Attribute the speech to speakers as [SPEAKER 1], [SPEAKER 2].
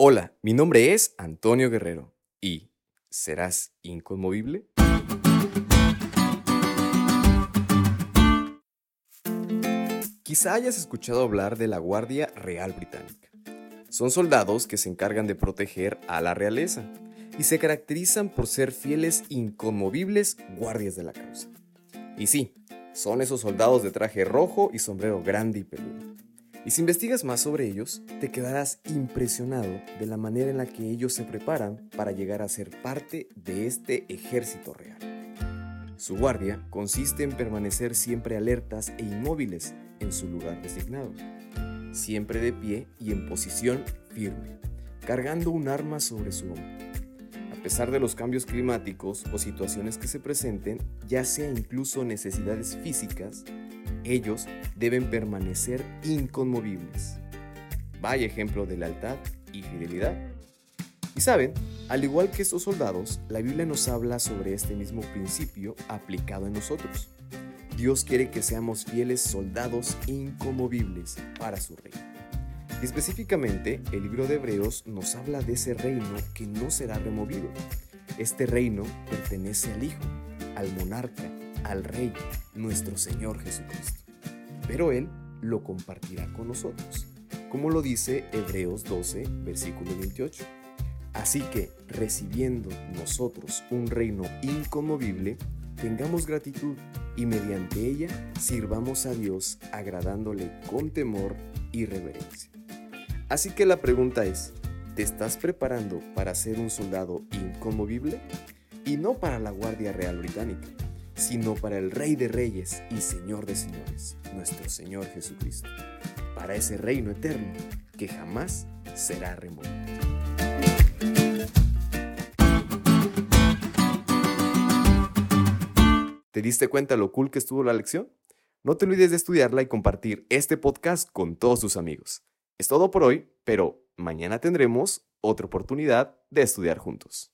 [SPEAKER 1] Hola, mi nombre es Antonio Guerrero y ¿serás inconmovible? Quizá hayas escuchado hablar de la Guardia Real Británica. Son soldados que se encargan de proteger a la realeza y se caracterizan por ser fieles inconmovibles guardias de la causa. Y sí, son esos soldados de traje rojo y sombrero grande y peludo. Y si investigas más sobre ellos, te quedarás impresionado de la manera en la que ellos se preparan para llegar a ser parte de este ejército real. Su guardia consiste en permanecer siempre alertas e inmóviles en su lugar designado, siempre de pie y en posición firme, cargando un arma sobre su hombro. A pesar de los cambios climáticos o situaciones que se presenten, ya sea incluso necesidades físicas, ellos deben permanecer inconmovibles. Vaya ejemplo de lealtad y fidelidad. Y saben, al igual que estos soldados, la Biblia nos habla sobre este mismo principio aplicado en nosotros. Dios quiere que seamos fieles soldados inconmovibles para su reino. Y específicamente, el libro de Hebreos nos habla de ese reino que no será removido. Este reino pertenece al Hijo, al monarca, al Rey, nuestro Señor Jesucristo. Pero Él lo compartirá con nosotros, como lo dice Hebreos 12, versículo 28. Así que, recibiendo nosotros un reino inconmovible, tengamos gratitud y mediante ella sirvamos a Dios agradándole con temor y reverencia. Así que la pregunta es, ¿te estás preparando para ser un soldado inconmovible? Y no para la Guardia Real Británica sino para el Rey de Reyes y Señor de Señores, nuestro Señor Jesucristo, para ese reino eterno que jamás será removido. ¿Te diste cuenta lo cool que estuvo la lección? No te olvides de estudiarla y compartir este podcast con todos tus amigos. Es todo por hoy, pero mañana tendremos otra oportunidad de estudiar juntos.